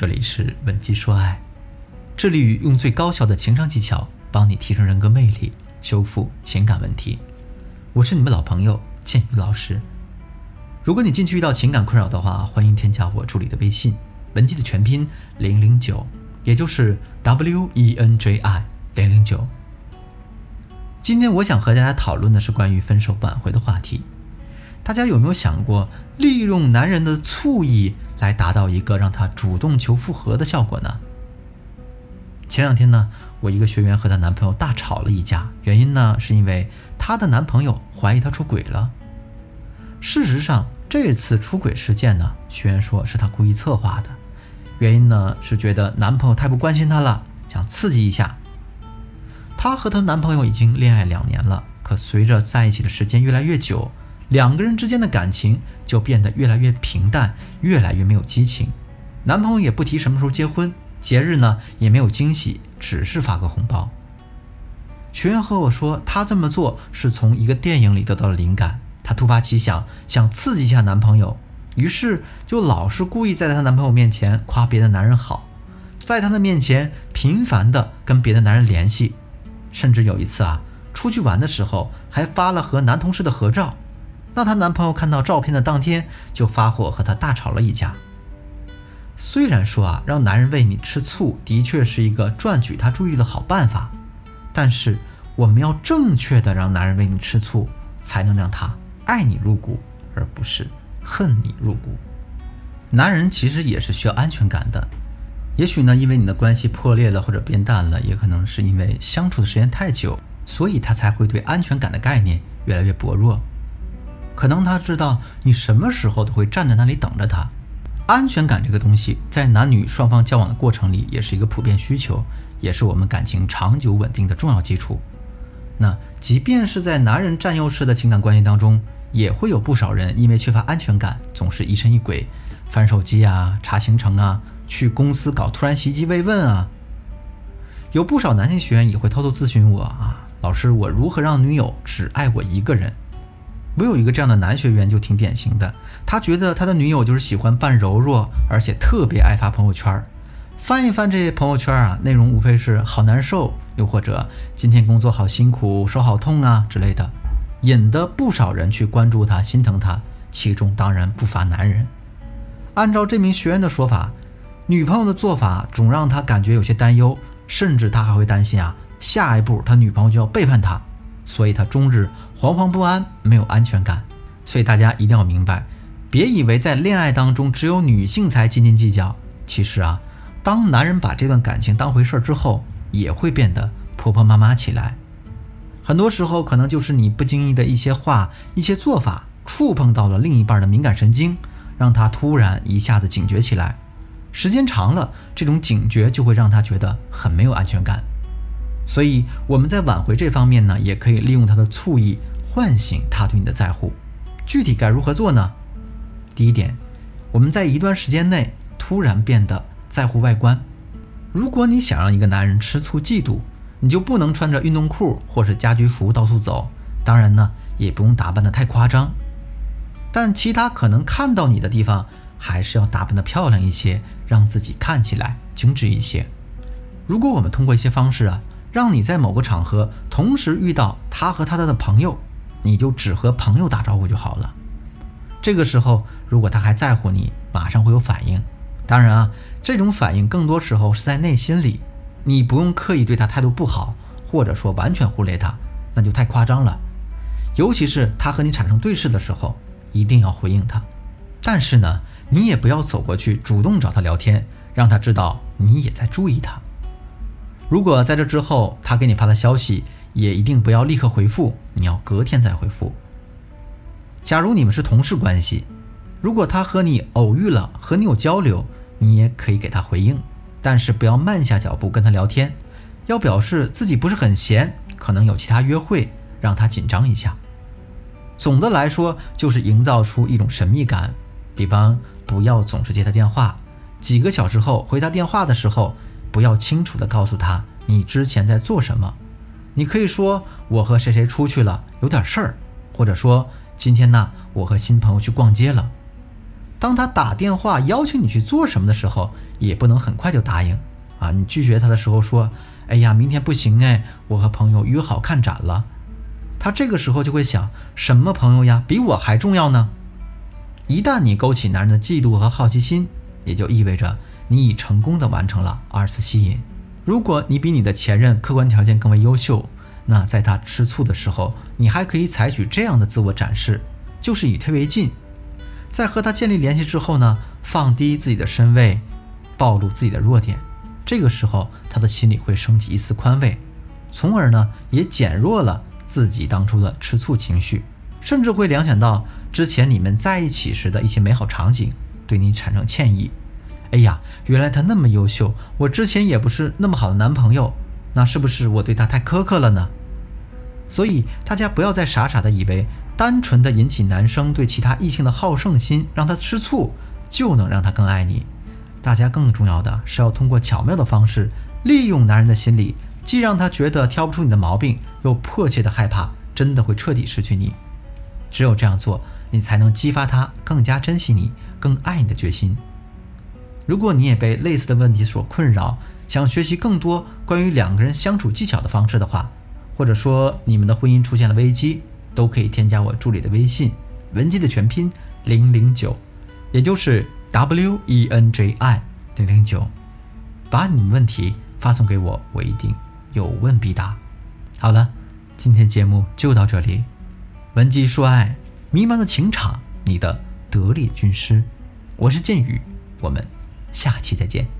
这里是文姬说爱，致力于用最高效的情商技巧帮你提升人格魅力，修复情感问题。我是你们老朋友建宇老师。如果你近期遇到情感困扰的话，欢迎添加我助理的微信文姬的全拼零零九，也就是 W E N J I 零零九。今天我想和大家讨论的是关于分手挽回的话题。大家有没有想过，利用男人的醋意来达到一个让他主动求复合的效果呢？前两天呢，我一个学员和她男朋友大吵了一架，原因呢是因为她的男朋友怀疑她出轨了。事实上，这次出轨事件呢，学员说是她故意策划的，原因呢是觉得男朋友太不关心她了，想刺激一下。她和她男朋友已经恋爱两年了，可随着在一起的时间越来越久。两个人之间的感情就变得越来越平淡，越来越没有激情。男朋友也不提什么时候结婚，节日呢也没有惊喜，只是发个红包。学员和我说，她这么做是从一个电影里得到了灵感，她突发奇想，想刺激一下男朋友，于是就老是故意在她男朋友面前夸别的男人好，在他的面前频繁的跟别的男人联系，甚至有一次啊，出去玩的时候还发了和男同事的合照。那她男朋友看到照片的当天就发火，和她大吵了一架。虽然说啊，让男人为你吃醋的确是一个赚取他注意的好办法，但是我们要正确的让男人为你吃醋，才能让他爱你入骨，而不是恨你入骨。男人其实也是需要安全感的，也许呢，因为你的关系破裂了或者变淡了，也可能是因为相处的时间太久，所以他才会对安全感的概念越来越薄弱。可能他知道你什么时候都会站在那里等着他，安全感这个东西在男女双方交往的过程里也是一个普遍需求，也是我们感情长久稳定的重要基础。那即便是在男人占优势的情感关系当中，也会有不少人因为缺乏安全感，总是疑神疑鬼，翻手机啊，查行程啊，去公司搞突然袭击慰问啊。有不少男性学员也会偷偷咨询我啊，老师，我如何让女友只爱我一个人？我有一个这样的男学员就挺典型的，他觉得他的女友就是喜欢扮柔弱，而且特别爱发朋友圈翻一翻这些朋友圈啊，内容无非是好难受，又或者今天工作好辛苦，手好痛啊之类的，引得不少人去关注他，心疼他。其中当然不乏男人。按照这名学员的说法，女朋友的做法总让他感觉有些担忧，甚至他还会担心啊，下一步他女朋友就要背叛他。所以他终日惶惶不安，没有安全感。所以大家一定要明白，别以为在恋爱当中只有女性才斤斤计较。其实啊，当男人把这段感情当回事儿之后，也会变得婆婆妈妈起来。很多时候，可能就是你不经意的一些话、一些做法，触碰到了另一半的敏感神经，让他突然一下子警觉起来。时间长了，这种警觉就会让他觉得很没有安全感。所以我们在挽回这方面呢，也可以利用他的醋意唤醒他对你的在乎。具体该如何做呢？第一点，我们在一段时间内突然变得在乎外观。如果你想让一个男人吃醋嫉妒，你就不能穿着运动裤或是家居服到处走。当然呢，也不用打扮得太夸张，但其他可能看到你的地方，还是要打扮得漂亮一些，让自己看起来精致一些。如果我们通过一些方式啊。让你在某个场合同时遇到他和他的朋友，你就只和朋友打招呼就好了。这个时候，如果他还在乎你，马上会有反应。当然啊，这种反应更多时候是在内心里，你不用刻意对他态度不好，或者说完全忽略他，那就太夸张了。尤其是他和你产生对视的时候，一定要回应他。但是呢，你也不要走过去主动找他聊天，让他知道你也在注意他。如果在这之后他给你发的消息，也一定不要立刻回复，你要隔天再回复。假如你们是同事关系，如果他和你偶遇了，和你有交流，你也可以给他回应，但是不要慢下脚步跟他聊天，要表示自己不是很闲，可能有其他约会，让他紧张一下。总的来说，就是营造出一种神秘感，比方不要总是接他电话，几个小时后回他电话的时候。不要清楚的告诉他你之前在做什么，你可以说我和谁谁出去了，有点事儿，或者说今天呢我和新朋友去逛街了。当他打电话邀请你去做什么的时候，也不能很快就答应啊。你拒绝他的时候说：“哎呀，明天不行哎，我和朋友约好看展了。”他这个时候就会想：什么朋友呀，比我还重要呢？一旦你勾起男人的嫉妒和好奇心，也就意味着你已成功的完成了二次吸引。如果你比你的前任客观条件更为优秀，那在他吃醋的时候，你还可以采取这样的自我展示，就是以退为进。在和他建立联系之后呢，放低自己的身位，暴露自己的弱点，这个时候他的心里会升起一丝宽慰，从而呢也减弱了自己当初的吃醋情绪，甚至会联想到之前你们在一起时的一些美好场景，对你产生歉意。哎呀，原来他那么优秀，我之前也不是那么好的男朋友，那是不是我对他太苛刻了呢？所以大家不要再傻傻的以为，单纯的引起男生对其他异性的好胜心，让他吃醋，就能让他更爱你。大家更重要的是要通过巧妙的方式，利用男人的心理，既让他觉得挑不出你的毛病，又迫切的害怕真的会彻底失去你。只有这样做，你才能激发他更加珍惜你、更爱你的决心。如果你也被类似的问题所困扰，想学习更多关于两个人相处技巧的方式的话，或者说你们的婚姻出现了危机，都可以添加我助理的微信，文姬的全拼零零九，也就是 W E N J I 零零九，把你们问题发送给我，我一定有问必答。好了，今天节目就到这里，文姬说爱，迷茫的情场，你的得力军师，我是剑宇，我们下期再见。